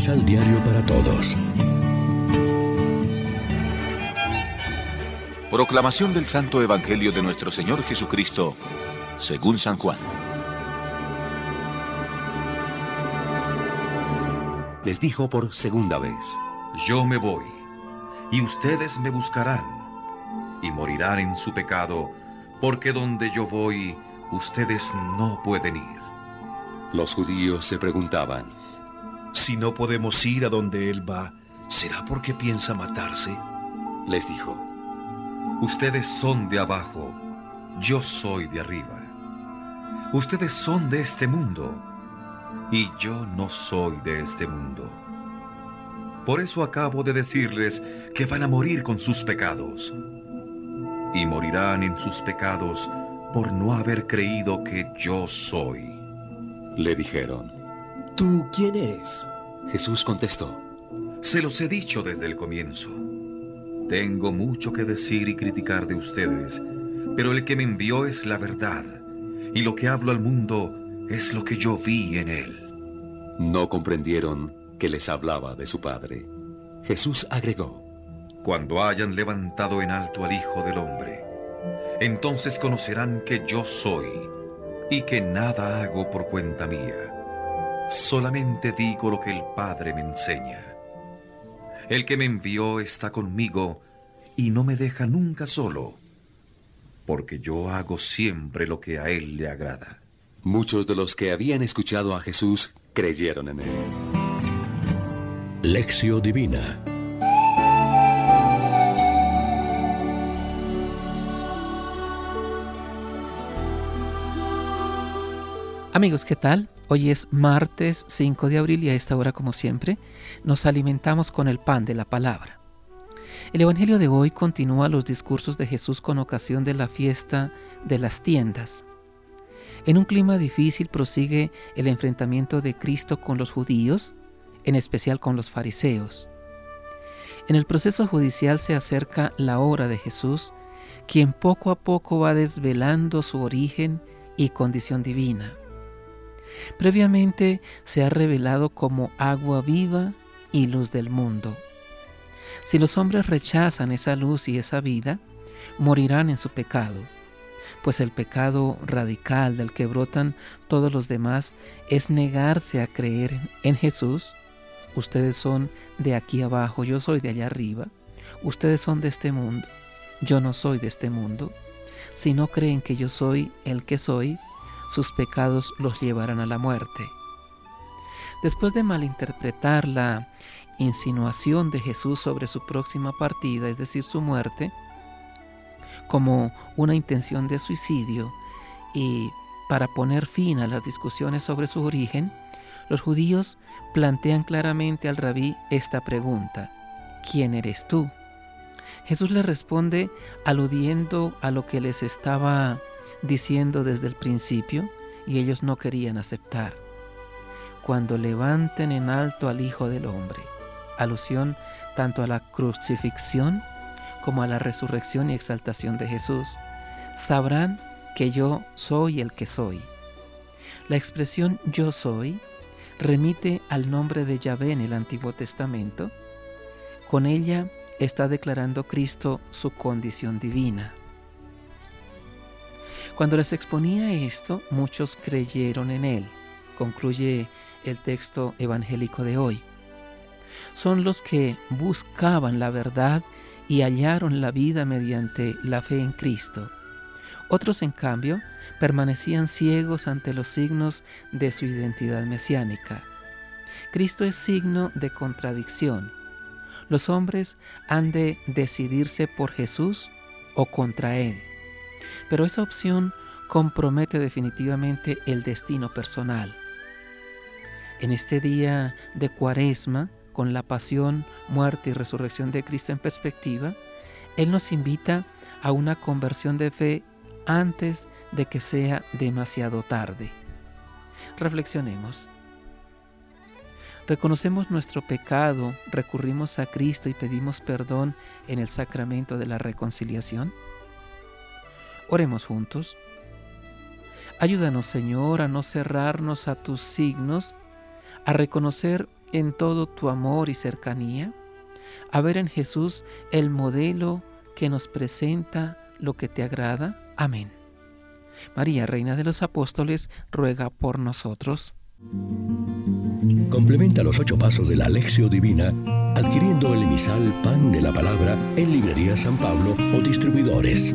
Misal Diario para Todos. Proclamación del Santo Evangelio de nuestro Señor Jesucristo, según San Juan. Les dijo por segunda vez, Yo me voy, y ustedes me buscarán, y morirán en su pecado, porque donde yo voy, ustedes no pueden ir. Los judíos se preguntaban, Si no podemos ir a donde Él va, ¿será porque piensa matarse? Les dijo, Ustedes son de abajo, yo soy de arriba. Ustedes son de este mundo, y yo no soy de este mundo. Por eso acabo de decirles que van a morir con sus pecados. Y morirán en sus pecados por no haber creído que yo soy. Le dijeron. ¿Tú quién eres? Jesús contestó. Se los he dicho desde el comienzo. Tengo mucho que decir y criticar de ustedes, pero el que me envió es la verdad, y lo que hablo al mundo es lo que yo vi en él. No comprendieron que les hablaba de su Padre. Jesús agregó. Cuando hayan levantado en alto al Hijo del Hombre, entonces conocerán que yo soy y que nada hago por cuenta mía. Solamente digo lo que el Padre me enseña. El que me envió está conmigo y no me deja nunca solo, porque yo hago siempre lo que a Él le agrada. Muchos de los que habían escuchado a Jesús creyeron en él. Lección Divina Amigos, ¿qué tal? Hoy es martes 5 de abril y a esta hora, como siempre, nos alimentamos con el pan de la palabra. El Evangelio de hoy continúa los discursos de Jesús con ocasión de la fiesta de las tiendas. En un clima difícil prosigue el enfrentamiento de Cristo con los judíos, en especial con los fariseos. En el proceso judicial se acerca la hora de Jesús, quien poco a poco va desvelando su origen y condición divina. Previamente se ha revelado como agua viva y luz del mundo. Si los hombres rechazan esa luz y esa vida, morirán en su pecado, pues el pecado radical del que brotan todos los demás es negarse a creer en Jesús. Ustedes son de aquí abajo, yo soy de allá arriba. Ustedes son de este mundo, yo no soy de este mundo. Si no creen que yo soy el que soy, sus pecados los llevarán a la muerte. Después de malinterpretar la insinuación de Jesús sobre su próxima partida, es decir, su muerte, como una intención de suicidio y para poner fin a las discusiones sobre su origen, los judíos plantean claramente al rabí esta pregunta, ¿quién eres tú? Jesús le responde aludiendo a lo que les estaba diciendo desde el principio y ellos no querían aceptar. Cuando levanten en alto al Hijo del Hombre, alusión tanto a la crucifixión como a la resurrección y exaltación de Jesús, sabrán que yo soy el que soy. La expresión yo soy remite al nombre de Yahvé en el Antiguo Testamento. Con ella está declarando Cristo su condición divina. Cuando les exponía esto, muchos creyeron en él, concluye el texto evangélico de hoy. Son los que buscaban la verdad y hallaron la vida mediante la fe en Cristo. Otros, en cambio, permanecían ciegos ante los signos de su identidad mesiánica. Cristo es signo de contradicción. Los hombres han de decidirse por Jesús o contra Él. Pero esa opción compromete definitivamente el destino personal. En este día de cuaresma, con la pasión, muerte y resurrección de Cristo en perspectiva, Él nos invita a una conversión de fe antes de que sea demasiado tarde. Reflexionemos. Reconocemos nuestro pecado, recurrimos a Cristo y pedimos perdón en el sacramento de la reconciliación. Oremos juntos. Ayúdanos, Señor, a no cerrarnos a tus signos, a reconocer en todo tu amor y cercanía, a ver en Jesús el modelo que nos presenta lo que te agrada. Amén. María, Reina de los Apóstoles, ruega por nosotros. Complementa los ocho pasos de la Alexio Divina adquiriendo el emisal Pan de la Palabra en Librería San Pablo o distribuidores.